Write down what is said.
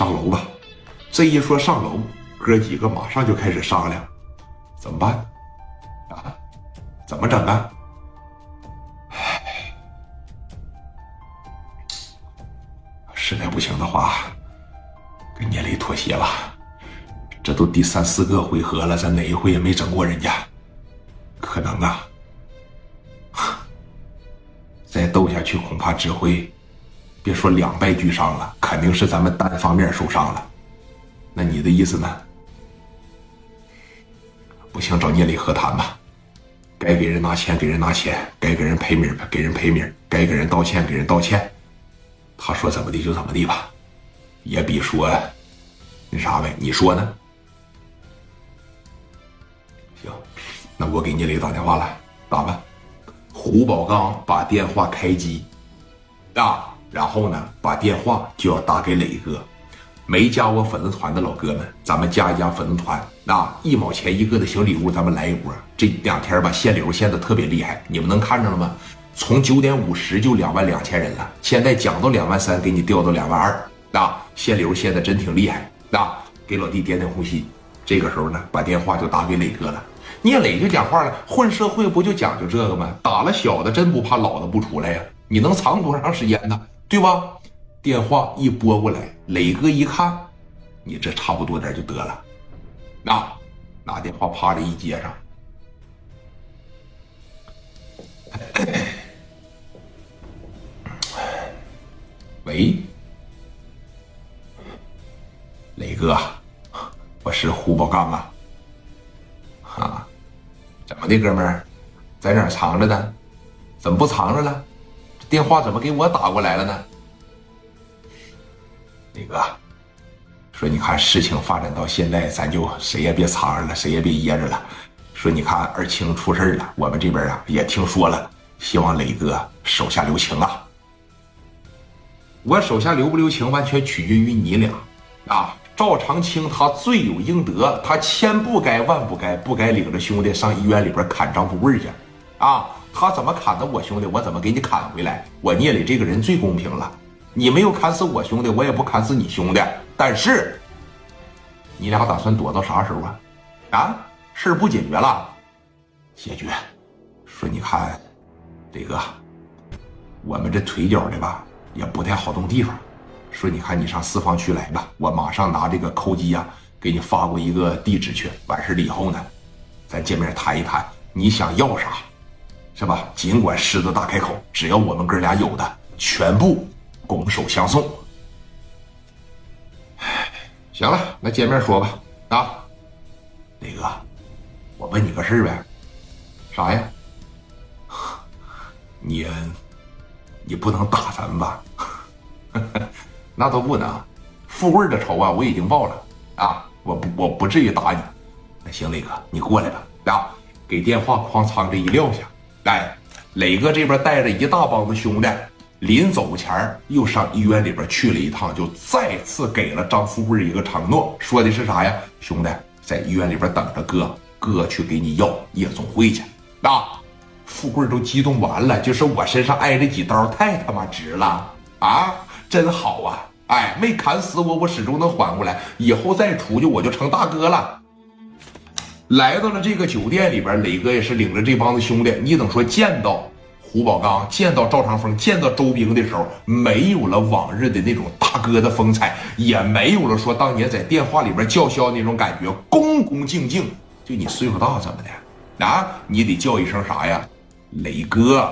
上楼吧。这一说上楼，哥几个马上就开始商量，怎么办？啊，怎么整啊？唉，实在不行的话，跟聂磊妥协吧。这都第三四个回合了，咱哪一回也没整过人家，可能啊，再斗下去恐怕只会，别说两败俱伤了，肯定是咱们单方面受伤了。那你的意思呢？不行，找聂磊和谈吧。该给人拿钱给人拿钱，该给人赔米给人赔米，该给人道歉给人道歉。他说怎么地就怎么地吧，也比说那啥呗。你说呢？行，那我给聂磊打电话了，打吧。胡宝刚把电话开机，啊，然后呢，把电话就要打给磊哥。没加我粉丝团的老哥们，咱们加一加粉丝团啊！一毛钱一个的小礼物，咱们来一波。这两天吧，限流限的特别厉害，你们能看着了吗？从九点五十就两万两千人了，现在讲到两万三，给你调到两万二啊！限流限的真挺厉害啊！给老弟点点红心。这个时候呢，把电话就打给磊哥了。聂磊就讲话了：“混社会不就讲究这个吗？打了小的，真不怕老的不出来呀？你能藏多长时间呢？对吧？”电话一拨过来，磊哥一看，你这差不多点就得了，啊，拿电话啪的一接上，喂，磊哥，我是胡宝刚啊，啊，怎么的，哥们儿，在哪藏着呢？怎么不藏着了？电话怎么给我打过来了呢？磊哥，说你看事情发展到现在，咱就谁也别藏着了，谁也别掖着了。说你看二青出事了，我们这边啊也听说了，希望磊哥手下留情啊。我手下留不留情，完全取决于你俩啊。赵长青他罪有应得，他千不该万不该，不该领着兄弟上医院里边砍张富贵去啊。他怎么砍的我兄弟，我怎么给你砍回来？我聂磊这个人最公平了。你没有砍死我兄弟，我也不砍死你兄弟。但是，你俩打算躲到啥时候啊？啊，事儿不解决了，解决。说你看，磊哥，我们这腿脚的吧，也不太好动地方。说你看，你上四方区来吧，我马上拿这个扣机呀，给你发过一个地址去。完事了以后呢，咱见面谈一谈，你想要啥，是吧？尽管狮子大开口，只要我们哥俩有的，全部。拱手相送。行了，那见面说吧。啊，磊哥，我问你个事儿呗。啥呀？你，你不能打咱们吧？那都不能。富贵的仇啊，我已经报了。啊，我不，我不至于打你。那行，磊哥，你过来吧。啊，给电话哐仓这一撂下。哎，磊哥这边带着一大帮子兄弟。临走前又上医院里边去了一趟，就再次给了张富贵一个承诺，说的是啥呀？兄弟，在医院里边等着哥，哥去给你要夜总会去。啊，富贵都激动完了，就是我身上挨这几刀太他妈值了啊！真好啊！哎，没砍死我，我始终能缓过来，以后再出去我就成大哥了。来到了这个酒店里边，磊哥也是领着这帮子兄弟，你等说见到。胡宝刚见到赵长峰、见到周兵的时候，没有了往日的那种大哥的风采，也没有了说当年在电话里边叫嚣那种感觉，恭恭敬敬。就你岁数大怎么的？啊，你得叫一声啥呀？磊哥。